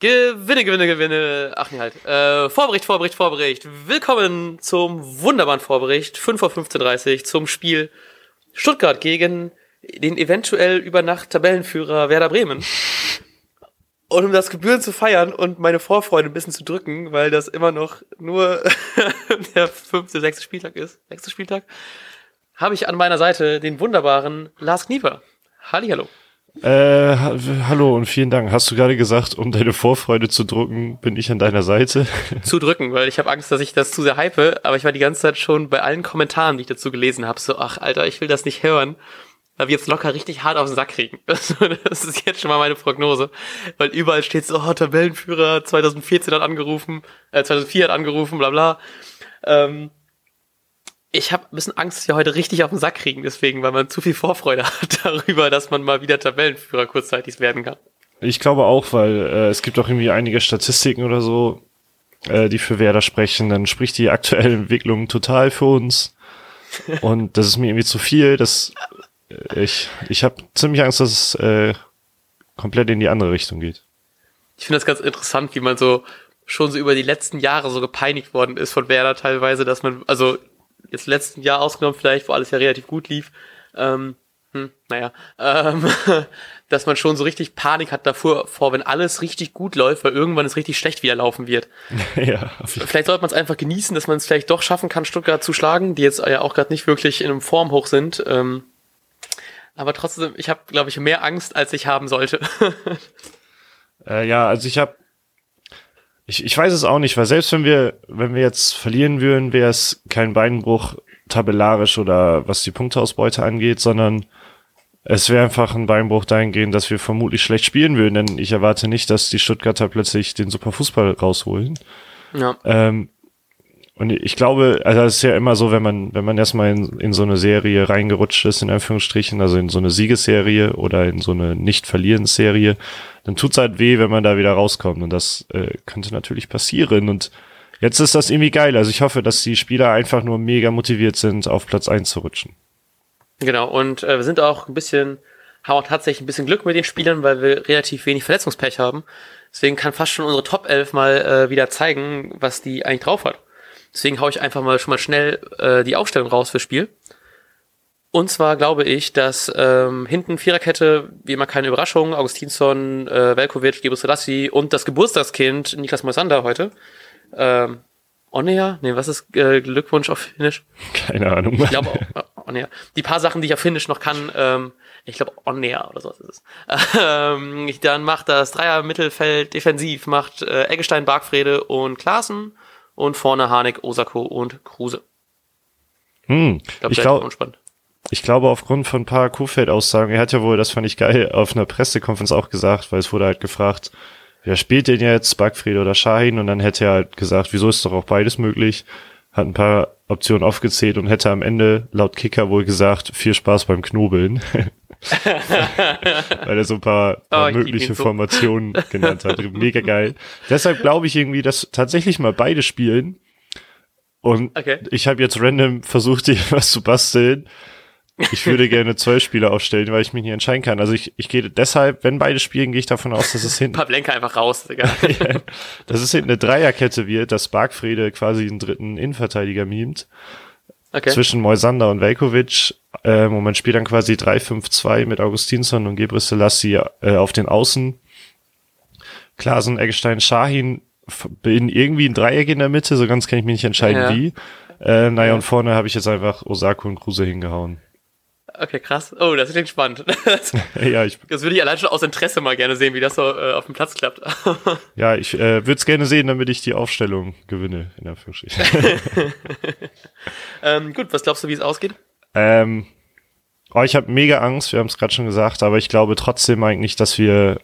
Gewinne, Gewinne, Gewinne. Ach nee, halt. Äh, Vorbericht, Vorbericht, Vorbericht. Willkommen zum wunderbaren Vorbericht. 5 vor 15.30 zum Spiel Stuttgart gegen den eventuell über Nacht Tabellenführer Werder Bremen. Und um das Gebühren zu feiern und meine Vorfreude ein bisschen zu drücken, weil das immer noch nur der fünfte, sechste Spieltag ist, sechste Spieltag, habe ich an meiner Seite den wunderbaren Lars Knieper. Hallihallo. Äh, hallo und vielen Dank. Hast du gerade gesagt, um deine Vorfreude zu drücken, bin ich an deiner Seite? Zu drücken, weil ich habe Angst, dass ich das zu sehr hype, aber ich war die ganze Zeit schon bei allen Kommentaren, die ich dazu gelesen habe, so, ach Alter, ich will das nicht hören, weil wir jetzt locker richtig hart auf den Sack kriegen. Das ist jetzt schon mal meine Prognose, weil überall steht so, oh, Tabellenführer 2014 hat angerufen, äh, 2004 hat angerufen, bla bla. Ähm, ich habe ein bisschen Angst, dass wir heute richtig auf den Sack kriegen, deswegen, weil man zu viel Vorfreude hat darüber, dass man mal wieder Tabellenführer kurzzeitig werden kann. Ich glaube auch, weil äh, es gibt auch irgendwie einige Statistiken oder so, äh, die für Werder sprechen. Dann spricht die aktuelle Entwicklung total für uns. Und das ist mir irgendwie zu viel. Das, äh, ich ich habe ziemlich Angst, dass es äh, komplett in die andere Richtung geht. Ich finde das ganz interessant, wie man so schon so über die letzten Jahre so gepeinigt worden ist von Werder teilweise, dass man, also jetzt letzten Jahr ausgenommen vielleicht, wo alles ja relativ gut lief, ähm, hm, naja, ähm, dass man schon so richtig Panik hat davor, vor, wenn alles richtig gut läuft, weil irgendwann es richtig schlecht wieder laufen wird. ja, vielleicht sollte man es einfach genießen, dass man es vielleicht doch schaffen kann, Stuttgart zu schlagen, die jetzt ja auch gerade nicht wirklich in einem Formhoch sind. Ähm, aber trotzdem, ich habe, glaube ich, mehr Angst, als ich haben sollte. äh, ja, also ich habe ich, ich weiß es auch nicht, weil selbst wenn wir, wenn wir jetzt verlieren würden, wäre es kein Beinbruch tabellarisch oder was die Punkteausbeute angeht, sondern es wäre einfach ein Beinbruch dahingehend, dass wir vermutlich schlecht spielen würden, denn ich erwarte nicht, dass die Stuttgarter plötzlich den Superfußball rausholen. Ja. Ähm, und ich glaube, also es ist ja immer so, wenn man, wenn man erstmal in, in so eine Serie reingerutscht ist, in Anführungsstrichen, also in so eine Siegesserie oder in so eine Nicht-Verlierens-Serie, dann tut's halt weh, wenn man da wieder rauskommt. Und das äh, könnte natürlich passieren. Und jetzt ist das irgendwie geil. Also ich hoffe, dass die Spieler einfach nur mega motiviert sind, auf Platz eins zu rutschen. Genau, und äh, wir sind auch ein bisschen, haben auch tatsächlich ein bisschen Glück mit den Spielern, weil wir relativ wenig Verletzungspech haben. Deswegen kann fast schon unsere Top 11 mal äh, wieder zeigen, was die eigentlich drauf hat. Deswegen haue ich einfach mal schon mal schnell äh, die Aufstellung raus fürs Spiel. Und zwar glaube ich, dass ähm, hinten Viererkette, wie immer keine Überraschung, Augustinsson, äh, Velkovic, Gebrselassie und das Geburtstagskind Niklas Moisander heute. Ähm, Onea? Nee, was ist äh, Glückwunsch auf Finnisch? Keine Ahnung. Ich glaube Onea. Die paar Sachen, die ich auf Finnisch noch kann, ähm, ich glaube Onea oder sowas ist es. Ähm, dann macht das Dreier Mittelfeld defensiv, macht äh, Eggestein, Bargfrede und Klaassen und vorne Harnik, Osako und Kruse. Hm, ich glaube, ich, glaub, ich glaube, aufgrund von ein paar Kuhfeld-Aussagen, er hat ja wohl, das fand ich geil, auf einer Pressekonferenz auch gesagt, weil es wurde halt gefragt, wer spielt denn jetzt, Backfried oder Shahin? Und dann hätte er halt gesagt, wieso ist doch auch beides möglich? Hat ein paar Optionen aufgezählt und hätte am Ende laut Kicker wohl gesagt, viel Spaß beim Knobeln. Weil er so ein paar, paar oh, mögliche so. Formationen genannt hat. Mega geil. Deshalb glaube ich irgendwie, dass tatsächlich mal beide spielen. Und okay. ich habe jetzt random versucht, dir was zu basteln. Ich würde gerne zwölf Spieler aufstellen, weil ich mich nicht entscheiden kann. Also ich, ich gehe deshalb, wenn beide spielen, gehe ich davon aus, dass es hinten. Pavlenka einfach raus, Digga. ja, dass es hinten eine Dreierkette wird, dass Barkfrede quasi den dritten Innenverteidiger mimt. Okay. Zwischen Moisander und Velkovic. Ähm, und man spielt dann quasi 3-5-2 mit Augustinsson und Gebre Selassie äh, auf den Außen. Klasen, Eggestein, Shahin bilden irgendwie ein Dreieck in der Mitte, so ganz kann ich mich nicht entscheiden, ja. wie. Äh, naja, ja. und vorne habe ich jetzt einfach Osako und Kruse hingehauen. Okay, krass. Oh, das klingt spannend. Das, ja, ich, das würde ich allein schon aus Interesse mal gerne sehen, wie das so äh, auf dem Platz klappt. ja, ich äh, würde es gerne sehen, damit ich die Aufstellung gewinne in der Anführungsstrichen. Ähm, gut, was glaubst du, wie es ausgeht? Ähm, oh, ich habe mega Angst, wir haben es gerade schon gesagt, aber ich glaube trotzdem eigentlich, dass wir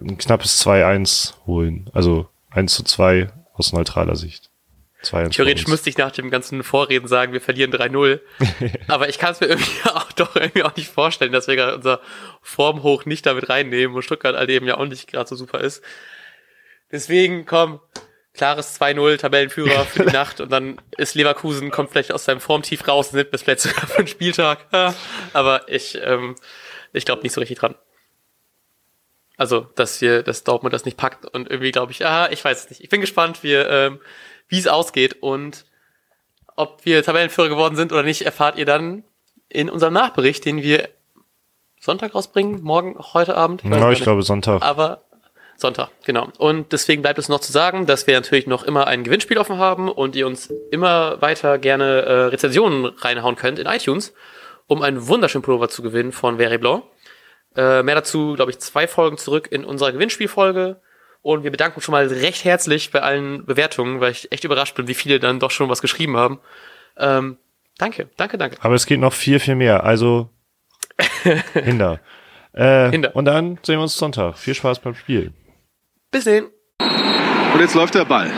ein knappes 2-1 holen. Also 1 zu 2 aus neutraler Sicht. Theoretisch müsste ich nach dem ganzen Vorreden sagen, wir verlieren 3-0. Aber ich kann es mir irgendwie auch doch irgendwie auch nicht vorstellen, dass wir gerade unser Formhoch nicht damit reinnehmen und Stuttgart halt eben ja auch nicht gerade so super ist. Deswegen, komm, klares 2-0, Tabellenführer für die Nacht und dann ist Leverkusen, kommt vielleicht aus seinem Formtief raus und sind bis Plätze für den Spieltag. Aber ich, ähm, ich glaube nicht so richtig dran. Also, dass wir, dass Dortmund das nicht packt und irgendwie glaube ich, ah, ich weiß es nicht. Ich bin gespannt, wie, ähm, wie es ausgeht und ob wir Tabellenführer geworden sind oder nicht, erfahrt ihr dann in unserem Nachbericht, den wir Sonntag rausbringen, morgen, heute Abend. Ja, ich glaube Sonntag. Aber Sonntag, genau. Und deswegen bleibt es noch zu sagen, dass wir natürlich noch immer ein Gewinnspiel offen haben und ihr uns immer weiter gerne äh, Rezensionen reinhauen könnt in iTunes, um einen wunderschönen Pullover zu gewinnen von Very Blanc. Äh, mehr dazu, glaube ich, zwei Folgen zurück in unserer Gewinnspielfolge. Und wir bedanken uns schon mal recht herzlich bei allen Bewertungen, weil ich echt überrascht bin, wie viele dann doch schon was geschrieben haben. Ähm, danke, danke, danke. Aber es geht noch viel, viel mehr. Also Hinder. Äh, Hinder. Und dann sehen wir uns Sonntag. Viel Spaß beim Spiel. Bis dann. Und jetzt läuft der Ball.